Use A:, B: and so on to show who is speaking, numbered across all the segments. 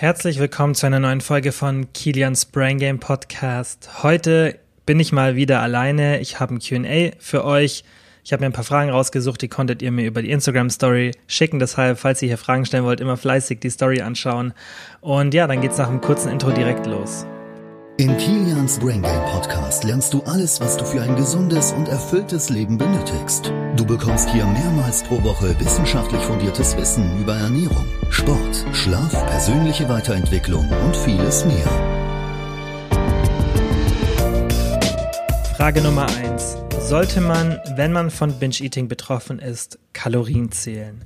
A: Herzlich willkommen zu einer neuen Folge von Kilians Brain Game Podcast. Heute bin ich mal wieder alleine. Ich habe ein QA für euch. Ich habe mir ein paar Fragen rausgesucht, die konntet ihr mir über die Instagram Story schicken. Deshalb, falls ihr hier Fragen stellen wollt, immer fleißig die Story anschauen. Und ja, dann geht's nach einem kurzen Intro direkt los.
B: In Kilians Brain Game Podcast lernst du alles, was du für ein gesundes und erfülltes Leben benötigst. Du bekommst hier mehrmals pro Woche wissenschaftlich fundiertes Wissen über Ernährung, Sport, Schlaf, persönliche Weiterentwicklung und vieles mehr.
A: Frage Nummer eins: Sollte man, wenn man von Binge-Eating betroffen ist, Kalorien zählen?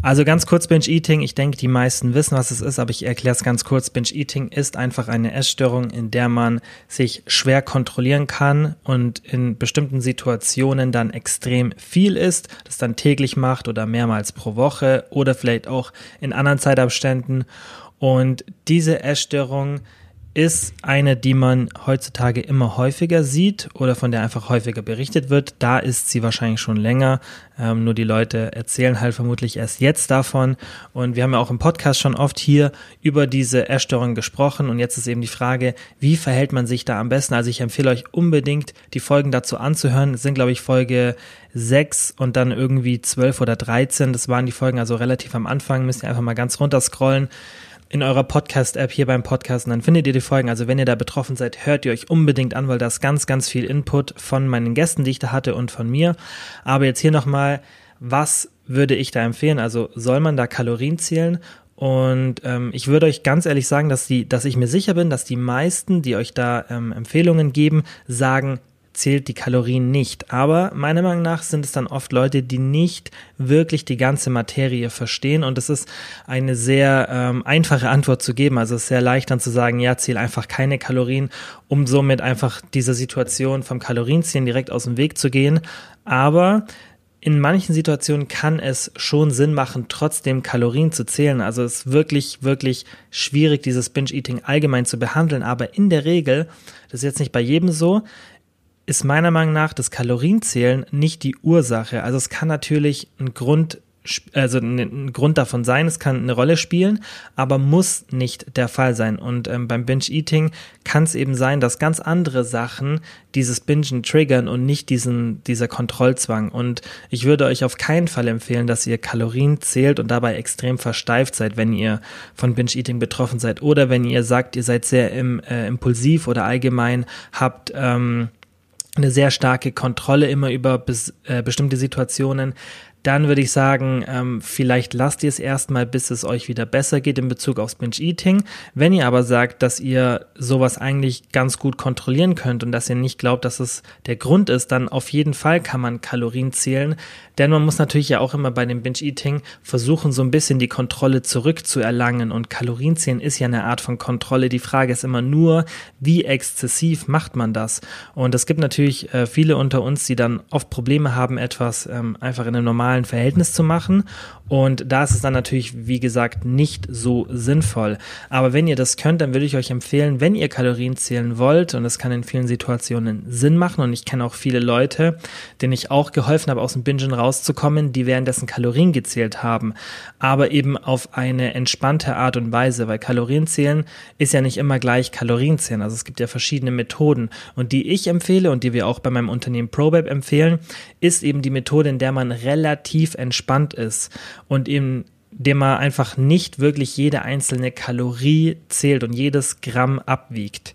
A: Also ganz kurz Binge-Eating. Ich denke, die meisten wissen, was es ist, aber ich erkläre es ganz kurz. Binge-Eating ist einfach eine Essstörung, in der man sich schwer kontrollieren kann und in bestimmten Situationen dann extrem viel isst, das dann täglich macht oder mehrmals pro Woche oder vielleicht auch in anderen Zeitabständen. Und diese Essstörung ist eine, die man heutzutage immer häufiger sieht oder von der einfach häufiger berichtet wird. Da ist sie wahrscheinlich schon länger. Ähm, nur die Leute erzählen halt vermutlich erst jetzt davon. Und wir haben ja auch im Podcast schon oft hier über diese Essstörung gesprochen. Und jetzt ist eben die Frage, wie verhält man sich da am besten? Also ich empfehle euch unbedingt, die Folgen dazu anzuhören. Das sind, glaube ich, Folge 6 und dann irgendwie 12 oder 13. Das waren die Folgen also relativ am Anfang. Müsst ihr einfach mal ganz runter scrollen in eurer Podcast-App hier beim Podcasten, dann findet ihr die Folgen. Also wenn ihr da betroffen seid, hört ihr euch unbedingt an, weil da ist ganz, ganz viel Input von meinen Gästen, die ich da hatte und von mir. Aber jetzt hier nochmal, was würde ich da empfehlen? Also soll man da Kalorien zählen? Und ähm, ich würde euch ganz ehrlich sagen, dass die, dass ich mir sicher bin, dass die meisten, die euch da ähm, Empfehlungen geben, sagen, zählt die Kalorien nicht. Aber meiner Meinung nach sind es dann oft Leute, die nicht wirklich die ganze Materie verstehen. Und es ist eine sehr ähm, einfache Antwort zu geben. Also es ist sehr leicht dann zu sagen, ja, zähl einfach keine Kalorien, um somit einfach dieser Situation vom Kalorienziehen direkt aus dem Weg zu gehen. Aber in manchen Situationen kann es schon Sinn machen, trotzdem Kalorien zu zählen. Also es ist wirklich, wirklich schwierig, dieses Binge-Eating allgemein zu behandeln. Aber in der Regel, das ist jetzt nicht bei jedem so, ist meiner Meinung nach das Kalorienzählen nicht die Ursache. Also es kann natürlich ein Grund also ein Grund davon sein, es kann eine Rolle spielen, aber muss nicht der Fall sein. Und ähm, beim Binge-Eating kann es eben sein, dass ganz andere Sachen dieses Bingen triggern und nicht diesen, dieser Kontrollzwang. Und ich würde euch auf keinen Fall empfehlen, dass ihr Kalorien zählt und dabei extrem versteift seid, wenn ihr von Binge-Eating betroffen seid. Oder wenn ihr sagt, ihr seid sehr im, äh, impulsiv oder allgemein habt ähm, eine sehr starke Kontrolle immer über bes, äh, bestimmte Situationen, dann würde ich sagen, ähm, vielleicht lasst ihr es erstmal, bis es euch wieder besser geht in Bezug aufs Binge-Eating. Wenn ihr aber sagt, dass ihr sowas eigentlich ganz gut kontrollieren könnt und dass ihr nicht glaubt, dass es der Grund ist, dann auf jeden Fall kann man Kalorien zählen. Denn man muss natürlich ja auch immer bei dem Binge-Eating versuchen, so ein bisschen die Kontrolle zurückzuerlangen. Und Kalorienzählen ist ja eine Art von Kontrolle. Die Frage ist immer nur, wie exzessiv macht man das? Und es gibt natürlich äh, viele unter uns, die dann oft Probleme haben, etwas ähm, einfach in einem normalen Verhältnis zu machen. Und da ist es dann natürlich, wie gesagt, nicht so sinnvoll. Aber wenn ihr das könnt, dann würde ich euch empfehlen, wenn ihr Kalorien zählen wollt, und das kann in vielen Situationen Sinn machen, und ich kenne auch viele Leute, denen ich auch geholfen habe, aus dem Bingen rauszukommen, die währenddessen Kalorien gezählt haben, aber eben auf eine entspannte Art und Weise, weil Kalorien zählen ist ja nicht immer gleich Kalorien zählen. Also es gibt ja verschiedene Methoden. Und die ich empfehle und die wir auch bei meinem Unternehmen ProBab empfehlen, ist eben die Methode, in der man relativ entspannt ist und eben dem man einfach nicht wirklich jede einzelne Kalorie zählt und jedes Gramm abwiegt.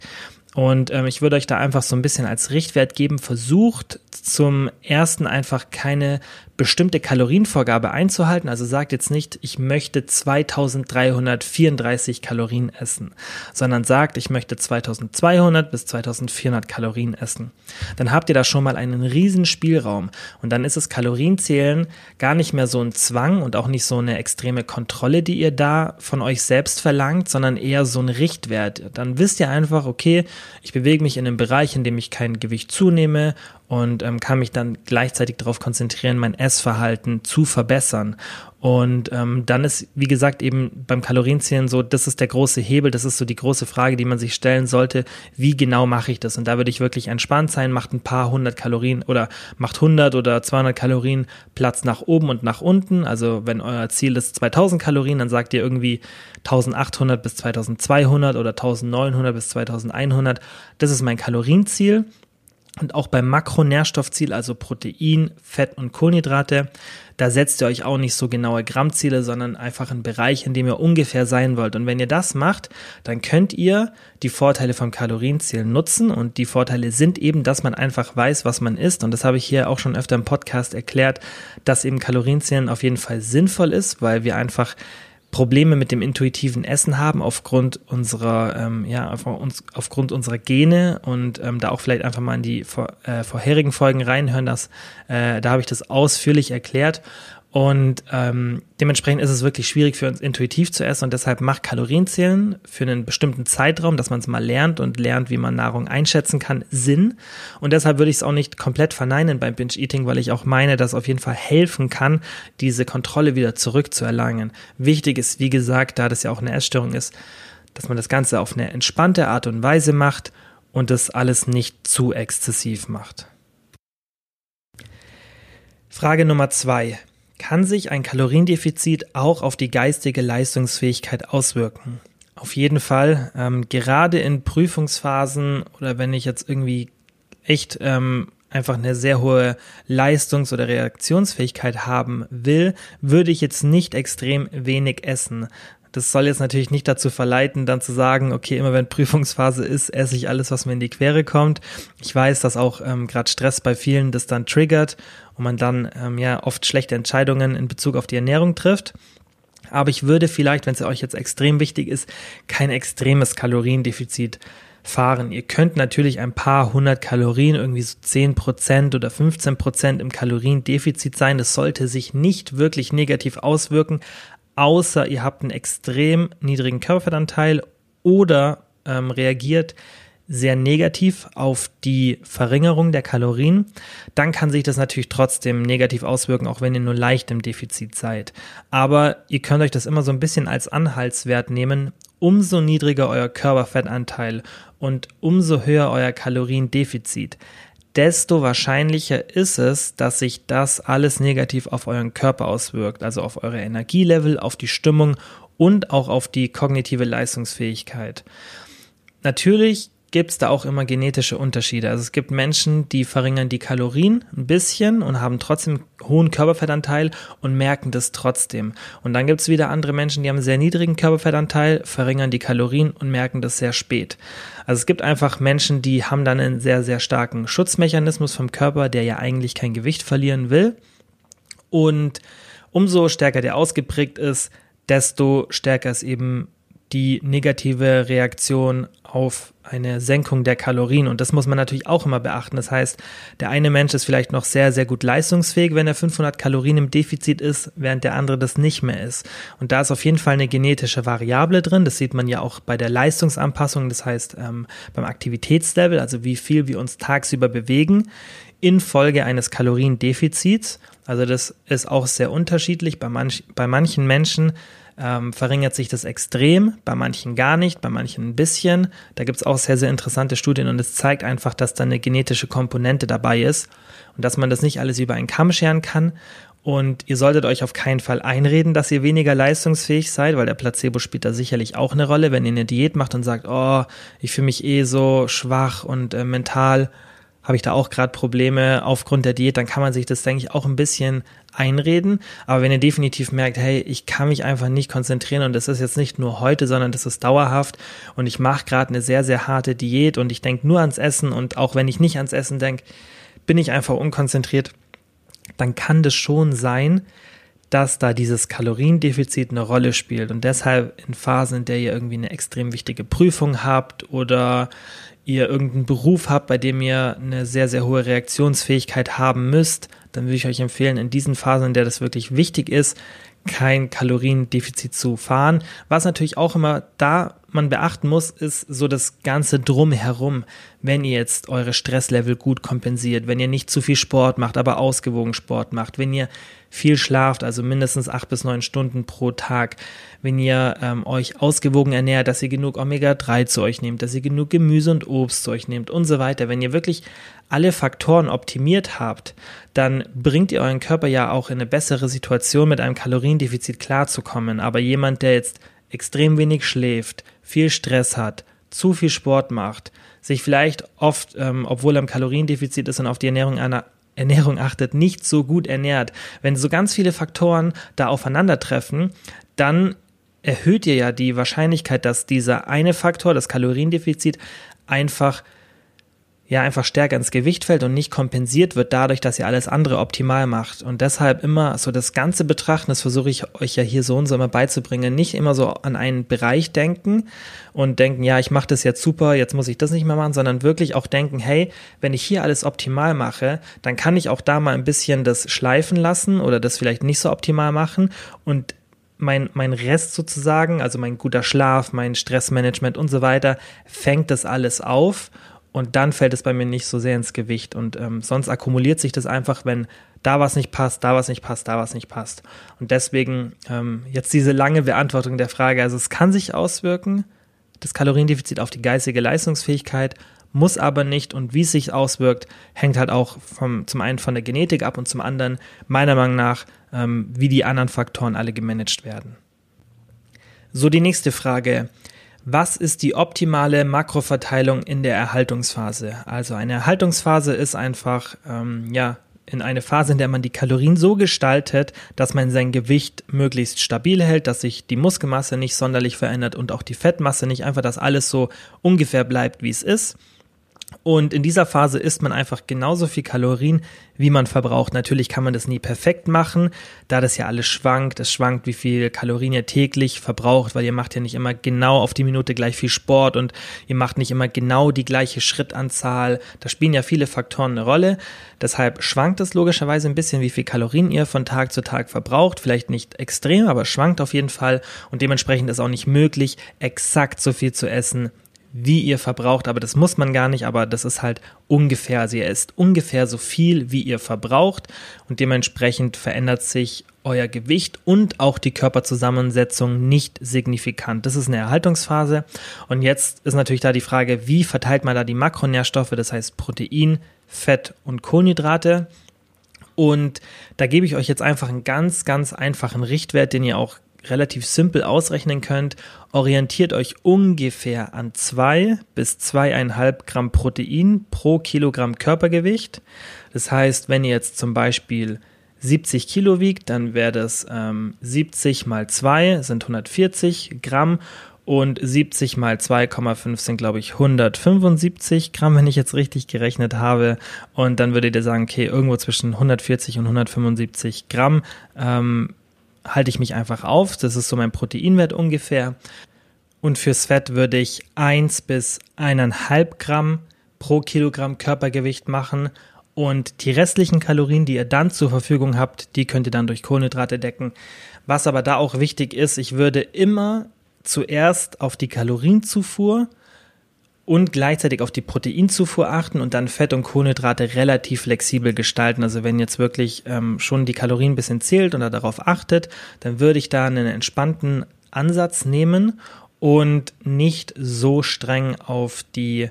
A: Und ähm, ich würde euch da einfach so ein bisschen als Richtwert geben, versucht zum ersten einfach keine bestimmte Kalorienvorgabe einzuhalten. Also sagt jetzt nicht, ich möchte 2334 Kalorien essen, sondern sagt, ich möchte 2200 bis 2400 Kalorien essen. Dann habt ihr da schon mal einen riesen Spielraum und dann ist es Kalorienzählen gar nicht mehr so ein Zwang und auch nicht so eine extreme Kontrolle, die ihr da von euch selbst verlangt, sondern eher so ein Richtwert. Dann wisst ihr einfach, okay, ich bewege mich in einem Bereich, in dem ich kein Gewicht zunehme und ähm, kann mich dann gleichzeitig darauf konzentrieren, mein Essverhalten zu verbessern. Und ähm, dann ist, wie gesagt, eben beim Kalorienzählen so, das ist der große Hebel, das ist so die große Frage, die man sich stellen sollte, wie genau mache ich das? Und da würde ich wirklich entspannt sein, macht ein paar hundert Kalorien oder macht 100 oder 200 Kalorien Platz nach oben und nach unten. Also wenn euer Ziel ist 2000 Kalorien, dann sagt ihr irgendwie 1800 bis 2200 oder 1900 bis 2100. Das ist mein Kalorienziel. Und auch beim Makronährstoffziel, also Protein, Fett und Kohlenhydrate, da setzt ihr euch auch nicht so genaue Grammziele, sondern einfach einen Bereich, in dem ihr ungefähr sein wollt. Und wenn ihr das macht, dann könnt ihr die Vorteile vom Kalorienziel nutzen. Und die Vorteile sind eben, dass man einfach weiß, was man isst. Und das habe ich hier auch schon öfter im Podcast erklärt, dass eben Kalorienzählen auf jeden Fall sinnvoll ist, weil wir einfach Probleme mit dem intuitiven Essen haben aufgrund unserer ähm, ja aufgrund unserer Gene und ähm, da auch vielleicht einfach mal in die vor, äh, vorherigen Folgen reinhören, dass äh, da habe ich das ausführlich erklärt und ähm, dementsprechend ist es wirklich schwierig für uns intuitiv zu essen und deshalb macht Kalorienzählen für einen bestimmten Zeitraum, dass man es mal lernt und lernt, wie man Nahrung einschätzen kann, Sinn. Und deshalb würde ich es auch nicht komplett verneinen beim Binge-Eating, weil ich auch meine, dass auf jeden Fall helfen kann, diese Kontrolle wieder zurückzuerlangen. Wichtig ist, wie gesagt, da das ja auch eine Essstörung ist, dass man das Ganze auf eine entspannte Art und Weise macht und das alles nicht zu exzessiv macht. Frage Nummer zwei kann sich ein Kaloriendefizit auch auf die geistige Leistungsfähigkeit auswirken. Auf jeden Fall, ähm, gerade in Prüfungsphasen oder wenn ich jetzt irgendwie echt ähm, einfach eine sehr hohe Leistungs- oder Reaktionsfähigkeit haben will, würde ich jetzt nicht extrem wenig essen. Das soll jetzt natürlich nicht dazu verleiten, dann zu sagen, okay, immer wenn Prüfungsphase ist, esse ich alles, was mir in die Quere kommt. Ich weiß, dass auch ähm, gerade Stress bei vielen das dann triggert und man dann ähm, ja oft schlechte Entscheidungen in Bezug auf die Ernährung trifft. Aber ich würde vielleicht, wenn es euch jetzt extrem wichtig ist, kein extremes Kaloriendefizit fahren. Ihr könnt natürlich ein paar hundert Kalorien, irgendwie so zehn Prozent oder 15 Prozent im Kaloriendefizit sein. Das sollte sich nicht wirklich negativ auswirken, außer ihr habt einen extrem niedrigen Körperfettanteil oder ähm, reagiert sehr negativ auf die Verringerung der Kalorien, dann kann sich das natürlich trotzdem negativ auswirken, auch wenn ihr nur leicht im Defizit seid. Aber ihr könnt euch das immer so ein bisschen als Anhaltswert nehmen. Umso niedriger euer Körperfettanteil und umso höher euer Kaloriendefizit, desto wahrscheinlicher ist es, dass sich das alles negativ auf euren Körper auswirkt, also auf eure Energielevel, auf die Stimmung und auch auf die kognitive Leistungsfähigkeit. Natürlich gibt es da auch immer genetische Unterschiede. Also es gibt Menschen, die verringern die Kalorien ein bisschen und haben trotzdem hohen Körperfettanteil und merken das trotzdem. Und dann gibt es wieder andere Menschen, die haben einen sehr niedrigen Körperfettanteil, verringern die Kalorien und merken das sehr spät. Also es gibt einfach Menschen, die haben dann einen sehr, sehr starken Schutzmechanismus vom Körper, der ja eigentlich kein Gewicht verlieren will. Und umso stärker der ausgeprägt ist, desto stärker ist eben die negative Reaktion auf eine Senkung der Kalorien. Und das muss man natürlich auch immer beachten. Das heißt, der eine Mensch ist vielleicht noch sehr, sehr gut leistungsfähig, wenn er 500 Kalorien im Defizit ist, während der andere das nicht mehr ist. Und da ist auf jeden Fall eine genetische Variable drin. Das sieht man ja auch bei der Leistungsanpassung, das heißt ähm, beim Aktivitätslevel, also wie viel wir uns tagsüber bewegen, infolge eines Kaloriendefizits. Also das ist auch sehr unterschiedlich. Bei, manch, bei manchen Menschen ähm, verringert sich das extrem, bei manchen gar nicht, bei manchen ein bisschen. Da gibt es auch sehr, sehr interessante Studien und es zeigt einfach, dass da eine genetische Komponente dabei ist und dass man das nicht alles über einen Kamm scheren kann. Und ihr solltet euch auf keinen Fall einreden, dass ihr weniger leistungsfähig seid, weil der Placebo spielt da sicherlich auch eine Rolle. Wenn ihr eine Diät macht und sagt, oh, ich fühle mich eh so schwach und äh, mental habe ich da auch gerade Probleme aufgrund der Diät, dann kann man sich das, denke ich, auch ein bisschen einreden. Aber wenn ihr definitiv merkt, hey, ich kann mich einfach nicht konzentrieren und das ist jetzt nicht nur heute, sondern das ist dauerhaft und ich mache gerade eine sehr, sehr harte Diät und ich denke nur ans Essen und auch wenn ich nicht ans Essen denke, bin ich einfach unkonzentriert, dann kann das schon sein, dass da dieses Kaloriendefizit eine Rolle spielt und deshalb in Phasen, in der ihr irgendwie eine extrem wichtige Prüfung habt oder ihr irgendeinen Beruf habt, bei dem ihr eine sehr, sehr hohe Reaktionsfähigkeit haben müsst, dann würde ich euch empfehlen, in diesen Phasen, in der das wirklich wichtig ist, kein Kaloriendefizit zu fahren. Was natürlich auch immer da man beachten muss, ist so das ganze Drumherum. Wenn ihr jetzt eure Stresslevel gut kompensiert, wenn ihr nicht zu viel Sport macht, aber ausgewogen Sport macht, wenn ihr viel schlaft, also mindestens acht bis neun Stunden pro Tag, wenn ihr ähm, euch ausgewogen ernährt, dass ihr genug Omega-3 zu euch nehmt, dass ihr genug Gemüse und Obst zu euch nehmt und so weiter. Wenn ihr wirklich alle Faktoren optimiert habt, dann bringt ihr euren Körper ja auch in eine bessere Situation, mit einem Kaloriendefizit klarzukommen. Aber jemand, der jetzt extrem wenig schläft, viel Stress hat, zu viel Sport macht, sich vielleicht oft, ähm, obwohl er im Kaloriendefizit ist und auf die Ernährung einer Ernährung achtet, nicht so gut ernährt. Wenn so ganz viele Faktoren da aufeinandertreffen, dann erhöht ihr ja die Wahrscheinlichkeit, dass dieser eine Faktor, das Kaloriendefizit, einfach ja einfach stärker ins Gewicht fällt und nicht kompensiert wird dadurch, dass ihr alles andere optimal macht. Und deshalb immer so das Ganze betrachten, das versuche ich euch ja hier so und so immer beizubringen, nicht immer so an einen Bereich denken und denken, ja, ich mache das jetzt super, jetzt muss ich das nicht mehr machen, sondern wirklich auch denken, hey, wenn ich hier alles optimal mache, dann kann ich auch da mal ein bisschen das schleifen lassen oder das vielleicht nicht so optimal machen und mein, mein Rest sozusagen, also mein guter Schlaf, mein Stressmanagement und so weiter, fängt das alles auf und dann fällt es bei mir nicht so sehr ins Gewicht. Und ähm, sonst akkumuliert sich das einfach, wenn da was nicht passt, da was nicht passt, da was nicht passt. Und deswegen ähm, jetzt diese lange Beantwortung der Frage. Also es kann sich auswirken, das Kaloriendefizit auf die geistige Leistungsfähigkeit, muss aber nicht. Und wie es sich auswirkt, hängt halt auch vom, zum einen von der Genetik ab und zum anderen meiner Meinung nach, ähm, wie die anderen Faktoren alle gemanagt werden. So, die nächste Frage. Was ist die optimale Makroverteilung in der Erhaltungsphase? Also eine Erhaltungsphase ist einfach, ähm, ja, in eine Phase, in der man die Kalorien so gestaltet, dass man sein Gewicht möglichst stabil hält, dass sich die Muskelmasse nicht sonderlich verändert und auch die Fettmasse nicht, einfach, dass alles so ungefähr bleibt, wie es ist. Und in dieser Phase isst man einfach genauso viel Kalorien, wie man verbraucht. Natürlich kann man das nie perfekt machen, da das ja alles schwankt. Es schwankt, wie viel Kalorien ihr täglich verbraucht, weil ihr macht ja nicht immer genau auf die Minute gleich viel Sport und ihr macht nicht immer genau die gleiche Schrittanzahl. Da spielen ja viele Faktoren eine Rolle. Deshalb schwankt es logischerweise ein bisschen, wie viel Kalorien ihr von Tag zu Tag verbraucht. Vielleicht nicht extrem, aber schwankt auf jeden Fall. Und dementsprechend ist auch nicht möglich, exakt so viel zu essen, wie ihr verbraucht, aber das muss man gar nicht, aber das ist halt ungefähr, also ihr isst ungefähr so viel, wie ihr verbraucht und dementsprechend verändert sich euer Gewicht und auch die Körperzusammensetzung nicht signifikant. Das ist eine Erhaltungsphase und jetzt ist natürlich da die Frage, wie verteilt man da die Makronährstoffe, das heißt Protein, Fett und Kohlenhydrate. Und da gebe ich euch jetzt einfach einen ganz, ganz einfachen Richtwert, den ihr auch relativ simpel ausrechnen könnt, orientiert euch ungefähr an zwei bis zweieinhalb Gramm Protein pro Kilogramm Körpergewicht. Das heißt, wenn ihr jetzt zum Beispiel 70 Kilo wiegt, dann wäre das ähm, 70 mal 2 sind 140 Gramm und 70 mal 2,5 sind, glaube ich, 175 Gramm, wenn ich jetzt richtig gerechnet habe. Und dann würdet ihr sagen, okay, irgendwo zwischen 140 und 175 Gramm ähm, halte ich mich einfach auf. Das ist so mein Proteinwert ungefähr. Und fürs Fett würde ich 1 bis 1,5 Gramm pro Kilogramm Körpergewicht machen. Und die restlichen Kalorien, die ihr dann zur Verfügung habt, die könnt ihr dann durch Kohlenhydrate decken. Was aber da auch wichtig ist, ich würde immer zuerst auf die Kalorienzufuhr und gleichzeitig auf die Proteinzufuhr achten und dann Fett und Kohlenhydrate relativ flexibel gestalten. Also wenn jetzt wirklich ähm, schon die Kalorien ein bisschen zählt oder darauf achtet, dann würde ich da einen entspannten Ansatz nehmen und nicht so streng auf die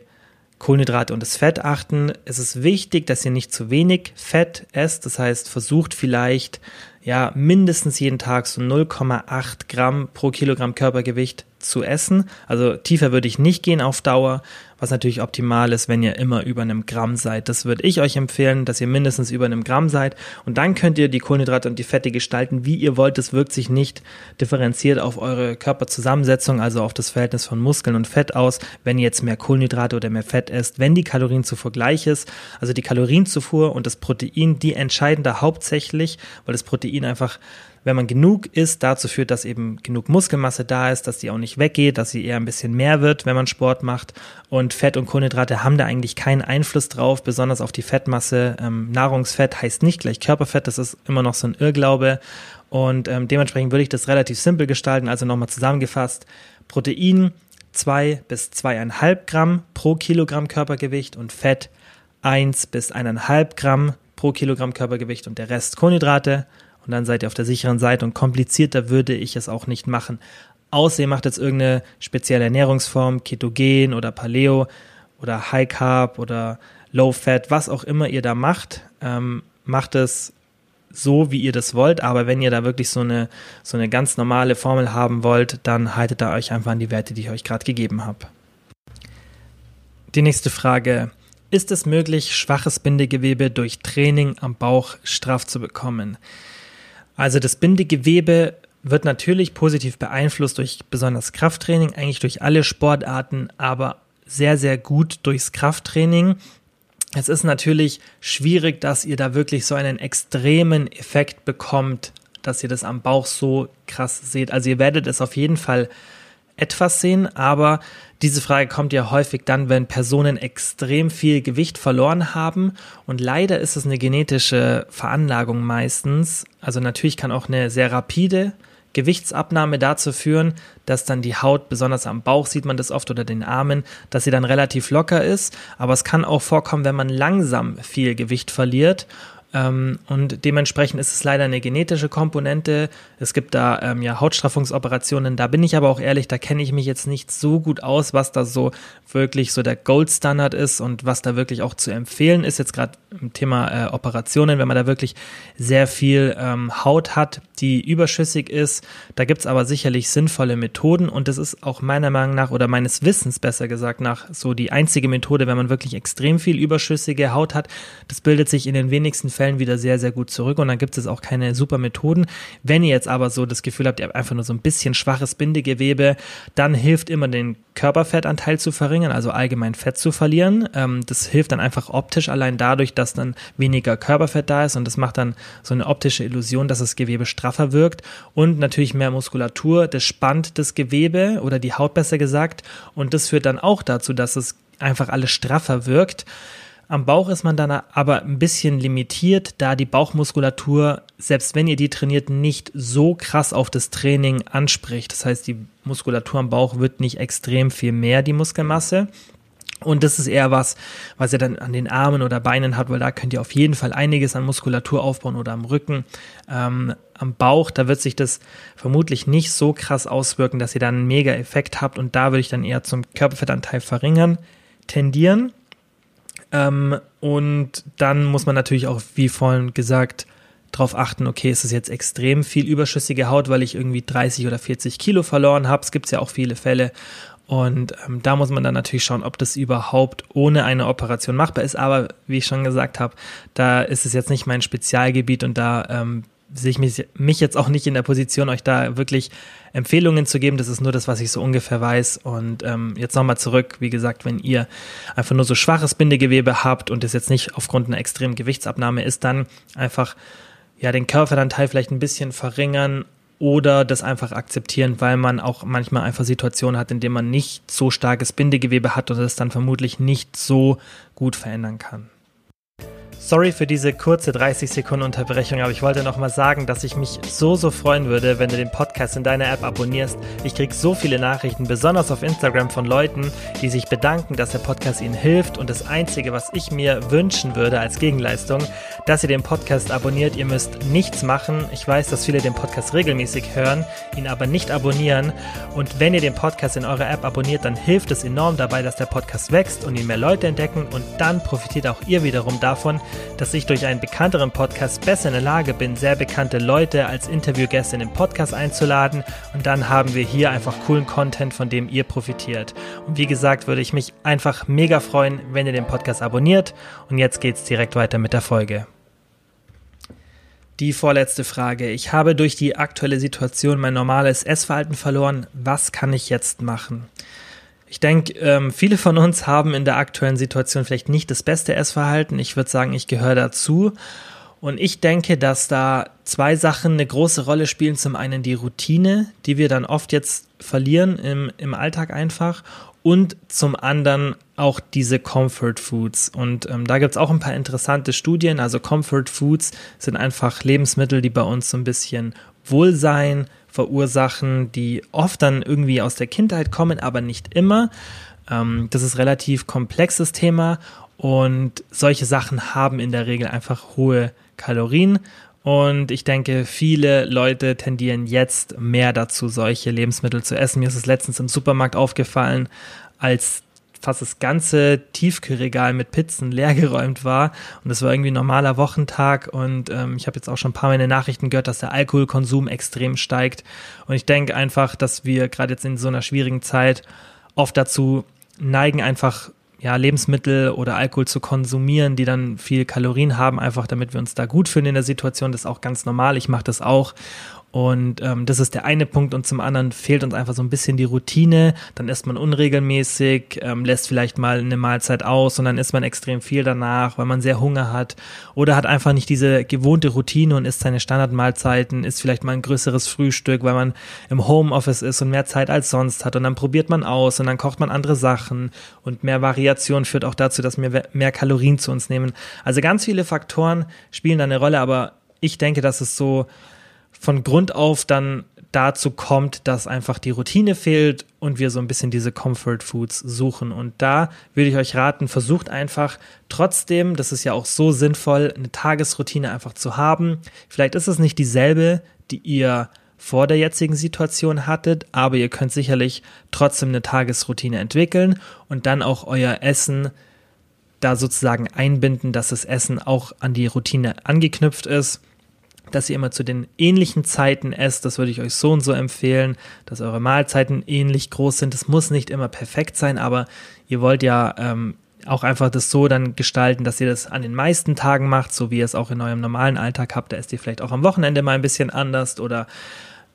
A: Kohlenhydrate und das Fett achten. Es ist wichtig, dass ihr nicht zu wenig Fett esst. Das heißt, versucht vielleicht ja mindestens jeden Tag so 0,8 Gramm pro Kilogramm Körpergewicht zu essen. Also tiefer würde ich nicht gehen auf Dauer, was natürlich optimal ist, wenn ihr immer über einem Gramm seid. Das würde ich euch empfehlen, dass ihr mindestens über einem Gramm seid und dann könnt ihr die Kohlenhydrate und die Fette gestalten, wie ihr wollt. Das wirkt sich nicht differenziert auf eure Körperzusammensetzung, also auf das Verhältnis von Muskeln und Fett aus, wenn ihr jetzt mehr Kohlenhydrate oder mehr Fett esst, wenn die Kalorienzufuhr gleich ist. Also die Kalorienzufuhr und das Protein, die entscheiden da hauptsächlich, weil das Protein einfach wenn man genug isst, dazu führt, dass eben genug Muskelmasse da ist, dass die auch nicht weggeht, dass sie eher ein bisschen mehr wird, wenn man Sport macht. Und Fett und Kohlenhydrate haben da eigentlich keinen Einfluss drauf, besonders auf die Fettmasse. Ähm, Nahrungsfett heißt nicht gleich Körperfett, das ist immer noch so ein Irrglaube. Und ähm, dementsprechend würde ich das relativ simpel gestalten. Also nochmal zusammengefasst, Protein zwei bis zweieinhalb Gramm pro Kilogramm Körpergewicht und Fett eins bis eineinhalb Gramm pro Kilogramm Körpergewicht und der Rest Kohlenhydrate. Und dann seid ihr auf der sicheren Seite und komplizierter würde ich es auch nicht machen. Außer ihr macht jetzt irgendeine spezielle Ernährungsform, Ketogen oder Paleo oder High Carb oder Low Fat, was auch immer ihr da macht, ähm, macht es so, wie ihr das wollt. Aber wenn ihr da wirklich so eine, so eine ganz normale Formel haben wollt, dann haltet da euch einfach an die Werte, die ich euch gerade gegeben habe. Die nächste Frage. Ist es möglich, schwaches Bindegewebe durch Training am Bauch straff zu bekommen? Also das Bindegewebe wird natürlich positiv beeinflusst durch besonders Krafttraining, eigentlich durch alle Sportarten, aber sehr, sehr gut durchs Krafttraining. Es ist natürlich schwierig, dass ihr da wirklich so einen extremen Effekt bekommt, dass ihr das am Bauch so krass seht. Also ihr werdet es auf jeden Fall etwas sehen, aber diese Frage kommt ja häufig dann, wenn Personen extrem viel Gewicht verloren haben und leider ist es eine genetische Veranlagung meistens. Also natürlich kann auch eine sehr rapide Gewichtsabnahme dazu führen, dass dann die Haut, besonders am Bauch sieht man das oft oder den Armen, dass sie dann relativ locker ist. Aber es kann auch vorkommen, wenn man langsam viel Gewicht verliert und dementsprechend ist es leider eine genetische Komponente. Es gibt da ähm, ja Hautstraffungsoperationen. Da bin ich aber auch ehrlich, da kenne ich mich jetzt nicht so gut aus, was da so wirklich so der Goldstandard ist und was da wirklich auch zu empfehlen ist. Jetzt gerade im Thema äh, Operationen, wenn man da wirklich sehr viel ähm, Haut hat, die überschüssig ist. Da gibt es aber sicherlich sinnvolle Methoden und das ist auch meiner Meinung nach oder meines Wissens besser gesagt nach so die einzige Methode, wenn man wirklich extrem viel überschüssige Haut hat. Das bildet sich in den wenigsten Fällen wieder sehr, sehr gut zurück und dann gibt es auch keine super Methoden. Wenn ihr jetzt aber so das Gefühl habt, ihr habt einfach nur so ein bisschen schwaches Bindegewebe, dann hilft immer den Körperfettanteil zu verringern, also allgemein Fett zu verlieren. Ähm, das hilft dann einfach optisch allein dadurch, dass dann weniger Körperfett da ist und das macht dann so eine optische Illusion, dass das Gewebe straffer wirkt und natürlich mehr Muskulatur. Das spannt das Gewebe oder die Haut besser gesagt und das führt dann auch dazu, dass es einfach alles straffer wirkt. Am Bauch ist man dann aber ein bisschen limitiert, da die Bauchmuskulatur, selbst wenn ihr die trainiert, nicht so krass auf das Training anspricht. Das heißt, die Muskulatur am Bauch wird nicht extrem viel mehr, die Muskelmasse. Und das ist eher was, was ihr dann an den Armen oder Beinen habt, weil da könnt ihr auf jeden Fall einiges an Muskulatur aufbauen oder am Rücken. Ähm, am Bauch, da wird sich das vermutlich nicht so krass auswirken, dass ihr dann einen mega Effekt habt und da würde ich dann eher zum Körperfettanteil verringern, tendieren. Ähm, und dann muss man natürlich auch, wie vorhin gesagt, darauf achten, okay, ist es jetzt extrem viel überschüssige Haut, weil ich irgendwie 30 oder 40 Kilo verloren habe. Es gibt ja auch viele Fälle. Und ähm, da muss man dann natürlich schauen, ob das überhaupt ohne eine Operation machbar ist. Aber wie ich schon gesagt habe, da ist es jetzt nicht mein Spezialgebiet und da ähm, sehe ich mich, mich jetzt auch nicht in der Position, euch da wirklich Empfehlungen zu geben. Das ist nur das, was ich so ungefähr weiß. Und ähm, jetzt nochmal zurück, wie gesagt, wenn ihr einfach nur so schwaches Bindegewebe habt und es jetzt nicht aufgrund einer extremen Gewichtsabnahme ist, dann einfach ja den Körperanteil vielleicht ein bisschen verringern oder das einfach akzeptieren, weil man auch manchmal einfach Situationen hat, in denen man nicht so starkes Bindegewebe hat und es dann vermutlich nicht so gut verändern kann. Sorry für diese kurze 30 Sekunden Unterbrechung, aber ich wollte noch mal sagen, dass ich mich so, so freuen würde, wenn du den Podcast in deiner App abonnierst. Ich kriege so viele Nachrichten, besonders auf Instagram von Leuten, die sich bedanken, dass der Podcast ihnen hilft. Und das Einzige, was ich mir wünschen würde als Gegenleistung, dass ihr den Podcast abonniert. Ihr müsst nichts machen. Ich weiß, dass viele den Podcast regelmäßig hören, ihn aber nicht abonnieren. Und wenn ihr den Podcast in eurer App abonniert, dann hilft es enorm dabei, dass der Podcast wächst und ihn mehr Leute entdecken. Und dann profitiert auch ihr wiederum davon, dass ich durch einen bekannteren Podcast besser in der Lage bin, sehr bekannte Leute als Interviewgäste in den Podcast einzuladen und dann haben wir hier einfach coolen Content, von dem ihr profitiert. Und wie gesagt, würde ich mich einfach mega freuen, wenn ihr den Podcast abonniert und jetzt geht's direkt weiter mit der Folge. Die vorletzte Frage. Ich habe durch die aktuelle Situation mein normales Essverhalten verloren. Was kann ich jetzt machen? Ich denke, ähm, viele von uns haben in der aktuellen Situation vielleicht nicht das beste Essverhalten. Ich würde sagen, ich gehöre dazu. Und ich denke, dass da zwei Sachen eine große Rolle spielen. Zum einen die Routine, die wir dann oft jetzt verlieren im, im Alltag einfach. Und zum anderen auch diese Comfort Foods. Und ähm, da gibt's auch ein paar interessante Studien. Also Comfort Foods sind einfach Lebensmittel, die bei uns so ein bisschen Wohlsein verursachen, die oft dann irgendwie aus der Kindheit kommen, aber nicht immer. Ähm, das ist relativ komplexes Thema und solche Sachen haben in der Regel einfach hohe Kalorien. Und ich denke, viele Leute tendieren jetzt mehr dazu, solche Lebensmittel zu essen. Mir ist es letztens im Supermarkt aufgefallen, als fast das ganze Tiefkühlregal mit Pizzen leergeräumt war. Und das war irgendwie ein normaler Wochentag. Und ähm, ich habe jetzt auch schon ein paar Mal in den Nachrichten gehört, dass der Alkoholkonsum extrem steigt. Und ich denke einfach, dass wir gerade jetzt in so einer schwierigen Zeit oft dazu neigen, einfach ja, Lebensmittel oder Alkohol zu konsumieren, die dann viel Kalorien haben, einfach damit wir uns da gut fühlen in der Situation. Das ist auch ganz normal. Ich mache das auch. Und ähm, das ist der eine Punkt. Und zum anderen fehlt uns einfach so ein bisschen die Routine. Dann isst man unregelmäßig, ähm, lässt vielleicht mal eine Mahlzeit aus und dann isst man extrem viel danach, weil man sehr Hunger hat. Oder hat einfach nicht diese gewohnte Routine und isst seine Standardmahlzeiten, isst vielleicht mal ein größeres Frühstück, weil man im Homeoffice ist und mehr Zeit als sonst hat. Und dann probiert man aus und dann kocht man andere Sachen. Und mehr Variation führt auch dazu, dass wir mehr Kalorien zu uns nehmen. Also ganz viele Faktoren spielen da eine Rolle, aber ich denke, dass es so von Grund auf dann dazu kommt, dass einfach die Routine fehlt und wir so ein bisschen diese Comfort Foods suchen. Und da würde ich euch raten, versucht einfach trotzdem, das ist ja auch so sinnvoll, eine Tagesroutine einfach zu haben. Vielleicht ist es nicht dieselbe, die ihr vor der jetzigen Situation hattet, aber ihr könnt sicherlich trotzdem eine Tagesroutine entwickeln und dann auch euer Essen da sozusagen einbinden, dass das Essen auch an die Routine angeknüpft ist dass ihr immer zu den ähnlichen Zeiten esst. Das würde ich euch so und so empfehlen, dass eure Mahlzeiten ähnlich groß sind. Es muss nicht immer perfekt sein, aber ihr wollt ja ähm, auch einfach das so dann gestalten, dass ihr das an den meisten Tagen macht, so wie ihr es auch in eurem normalen Alltag habt. Da esst ihr vielleicht auch am Wochenende mal ein bisschen anders oder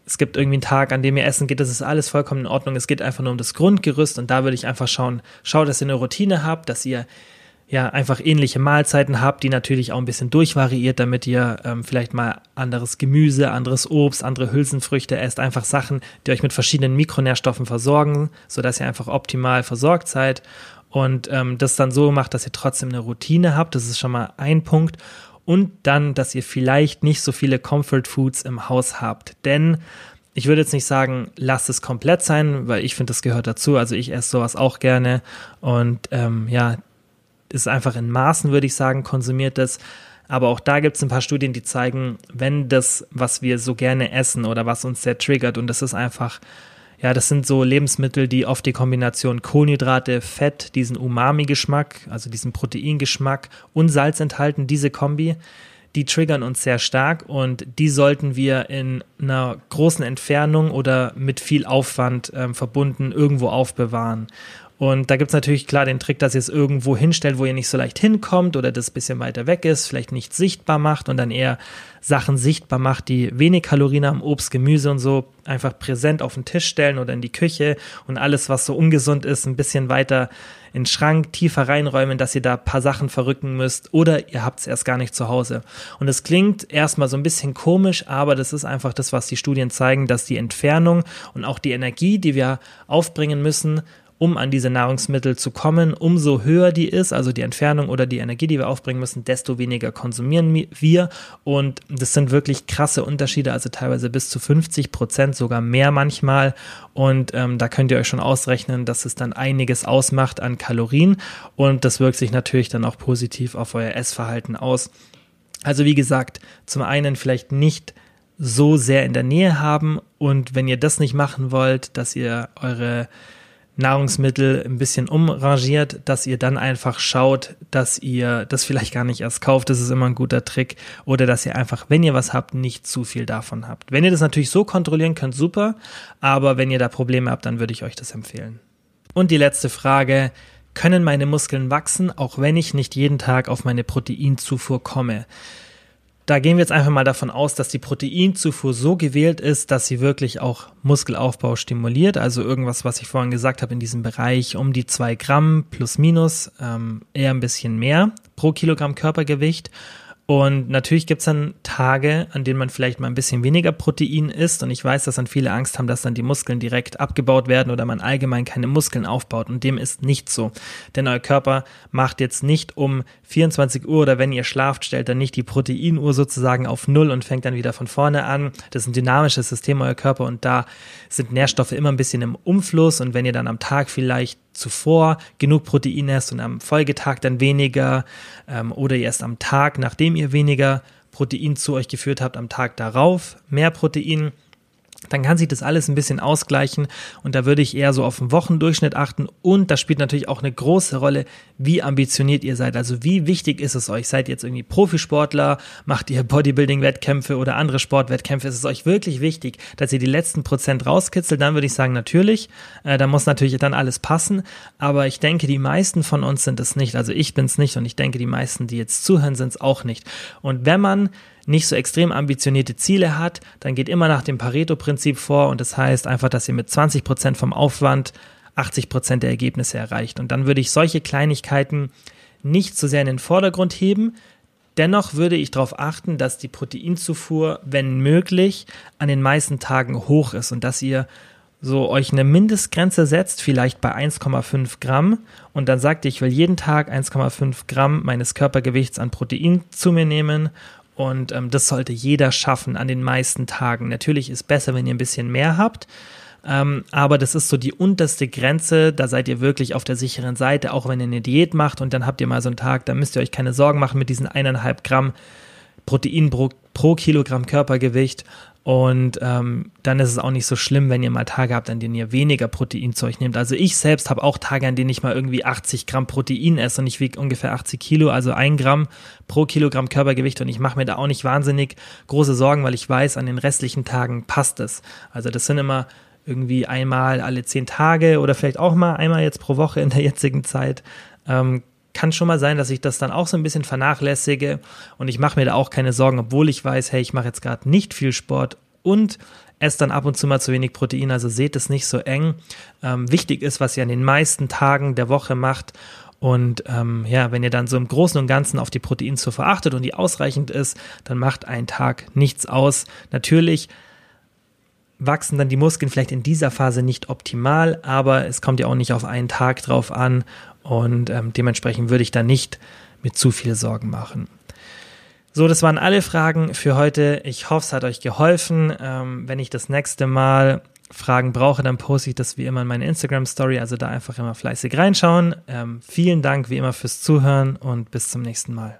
A: es gibt irgendwie einen Tag, an dem ihr essen geht, das ist alles vollkommen in Ordnung. Es geht einfach nur um das Grundgerüst und da würde ich einfach schauen, schaut, dass ihr eine Routine habt, dass ihr ja einfach ähnliche Mahlzeiten habt, die natürlich auch ein bisschen durchvariiert, damit ihr ähm, vielleicht mal anderes Gemüse, anderes Obst, andere Hülsenfrüchte esst, einfach Sachen, die euch mit verschiedenen Mikronährstoffen versorgen, so dass ihr einfach optimal versorgt seid und ähm, das dann so macht, dass ihr trotzdem eine Routine habt. Das ist schon mal ein Punkt. Und dann, dass ihr vielleicht nicht so viele Comfort Foods im Haus habt, denn ich würde jetzt nicht sagen, lasst es komplett sein, weil ich finde, das gehört dazu. Also ich esse sowas auch gerne. Und ähm, ja, ist einfach in Maßen, würde ich sagen, konsumiert es. Aber auch da gibt es ein paar Studien, die zeigen, wenn das, was wir so gerne essen oder was uns sehr triggert, und das ist einfach, ja, das sind so Lebensmittel, die oft die Kombination Kohlenhydrate, Fett, diesen Umami-Geschmack, also diesen Proteingeschmack und Salz enthalten, diese Kombi, die triggern uns sehr stark und die sollten wir in einer großen Entfernung oder mit viel Aufwand äh, verbunden irgendwo aufbewahren. Und da gibt's natürlich klar den Trick, dass ihr es irgendwo hinstellt, wo ihr nicht so leicht hinkommt oder das bisschen weiter weg ist, vielleicht nicht sichtbar macht und dann eher Sachen sichtbar macht, die wenig Kalorien haben, Obst, Gemüse und so, einfach präsent auf den Tisch stellen oder in die Küche und alles, was so ungesund ist, ein bisschen weiter in den Schrank tiefer reinräumen, dass ihr da paar Sachen verrücken müsst oder ihr habt es erst gar nicht zu Hause. Und es klingt erstmal so ein bisschen komisch, aber das ist einfach das, was die Studien zeigen, dass die Entfernung und auch die Energie, die wir aufbringen müssen, um an diese Nahrungsmittel zu kommen, umso höher die ist, also die Entfernung oder die Energie, die wir aufbringen müssen, desto weniger konsumieren wir. Und das sind wirklich krasse Unterschiede, also teilweise bis zu 50 Prozent, sogar mehr manchmal. Und ähm, da könnt ihr euch schon ausrechnen, dass es dann einiges ausmacht an Kalorien. Und das wirkt sich natürlich dann auch positiv auf euer Essverhalten aus. Also wie gesagt, zum einen vielleicht nicht so sehr in der Nähe haben und wenn ihr das nicht machen wollt, dass ihr eure Nahrungsmittel ein bisschen umrangiert, dass ihr dann einfach schaut, dass ihr das vielleicht gar nicht erst kauft. Das ist immer ein guter Trick. Oder dass ihr einfach, wenn ihr was habt, nicht zu viel davon habt. Wenn ihr das natürlich so kontrollieren könnt, super. Aber wenn ihr da Probleme habt, dann würde ich euch das empfehlen. Und die letzte Frage. Können meine Muskeln wachsen, auch wenn ich nicht jeden Tag auf meine Proteinzufuhr komme? Da gehen wir jetzt einfach mal davon aus, dass die Proteinzufuhr so gewählt ist, dass sie wirklich auch Muskelaufbau stimuliert. Also irgendwas, was ich vorhin gesagt habe, in diesem Bereich um die zwei Gramm plus minus, ähm, eher ein bisschen mehr pro Kilogramm Körpergewicht. Und natürlich gibt es dann Tage, an denen man vielleicht mal ein bisschen weniger Protein isst. Und ich weiß, dass dann viele Angst haben, dass dann die Muskeln direkt abgebaut werden oder man allgemein keine Muskeln aufbaut. Und dem ist nicht so. Denn euer Körper macht jetzt nicht um 24 Uhr oder wenn ihr schlaft, stellt dann nicht die Proteinuhr sozusagen auf Null und fängt dann wieder von vorne an. Das ist ein dynamisches System, euer Körper. Und da sind Nährstoffe immer ein bisschen im Umfluss. Und wenn ihr dann am Tag vielleicht zuvor genug Protein esst und am Folgetag dann weniger ähm, oder esst am Tag, nachdem ihr weniger Protein zu euch geführt habt, am Tag darauf mehr Protein, dann kann sich das alles ein bisschen ausgleichen und da würde ich eher so auf den Wochendurchschnitt achten. Und das spielt natürlich auch eine große Rolle, wie ambitioniert ihr seid, also wie wichtig ist es euch, seid ihr jetzt irgendwie Profisportler, macht ihr Bodybuilding-Wettkämpfe oder andere Sportwettkämpfe, ist es euch wirklich wichtig, dass ihr die letzten Prozent rauskitzelt, dann würde ich sagen natürlich, äh, da muss natürlich dann alles passen, aber ich denke, die meisten von uns sind es nicht, also ich bin es nicht und ich denke, die meisten, die jetzt zuhören, sind es auch nicht. Und wenn man nicht so extrem ambitionierte Ziele hat, dann geht immer nach dem Pareto-Prinzip vor und das heißt einfach, dass ihr mit 20 Prozent vom Aufwand 80 Prozent der Ergebnisse erreicht. Und dann würde ich solche Kleinigkeiten nicht so sehr in den Vordergrund heben. Dennoch würde ich darauf achten, dass die Proteinzufuhr, wenn möglich, an den meisten Tagen hoch ist und dass ihr so euch eine Mindestgrenze setzt, vielleicht bei 1,5 Gramm und dann sagt ihr, ich will jeden Tag 1,5 Gramm meines Körpergewichts an Protein zu mir nehmen und ähm, das sollte jeder schaffen an den meisten Tagen. Natürlich ist besser, wenn ihr ein bisschen mehr habt. Ähm, aber das ist so die unterste Grenze. Da seid ihr wirklich auf der sicheren Seite, auch wenn ihr eine Diät macht und dann habt ihr mal so einen Tag, da müsst ihr euch keine Sorgen machen mit diesen eineinhalb Gramm Protein pro, pro Kilogramm Körpergewicht. Und ähm, dann ist es auch nicht so schlimm, wenn ihr mal Tage habt, an denen ihr weniger Protein zu euch nehmt. Also ich selbst habe auch Tage, an denen ich mal irgendwie 80 Gramm Protein esse und ich wiege ungefähr 80 Kilo, also ein Gramm pro Kilogramm Körpergewicht und ich mache mir da auch nicht wahnsinnig große Sorgen, weil ich weiß, an den restlichen Tagen passt es. Also das sind immer irgendwie einmal alle zehn Tage oder vielleicht auch mal einmal jetzt pro Woche in der jetzigen Zeit. Ähm, kann schon mal sein, dass ich das dann auch so ein bisschen vernachlässige und ich mache mir da auch keine Sorgen, obwohl ich weiß, hey, ich mache jetzt gerade nicht viel Sport und esse dann ab und zu mal zu wenig Protein, also seht es nicht so eng. Ähm, wichtig ist, was ihr an den meisten Tagen der Woche macht und ähm, ja, wenn ihr dann so im Großen und Ganzen auf die Proteinzufuhr verachtet und die ausreichend ist, dann macht ein Tag nichts aus. Natürlich wachsen dann die Muskeln vielleicht in dieser Phase nicht optimal, aber es kommt ja auch nicht auf einen Tag drauf an und ähm, dementsprechend würde ich da nicht mit zu viel Sorgen machen. So, das waren alle Fragen für heute. Ich hoffe, es hat euch geholfen. Ähm, wenn ich das nächste Mal Fragen brauche, dann poste ich das wie immer in meine Instagram Story. Also da einfach immer fleißig reinschauen. Ähm, vielen Dank wie immer fürs Zuhören und bis zum nächsten Mal.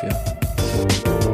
A: dafür.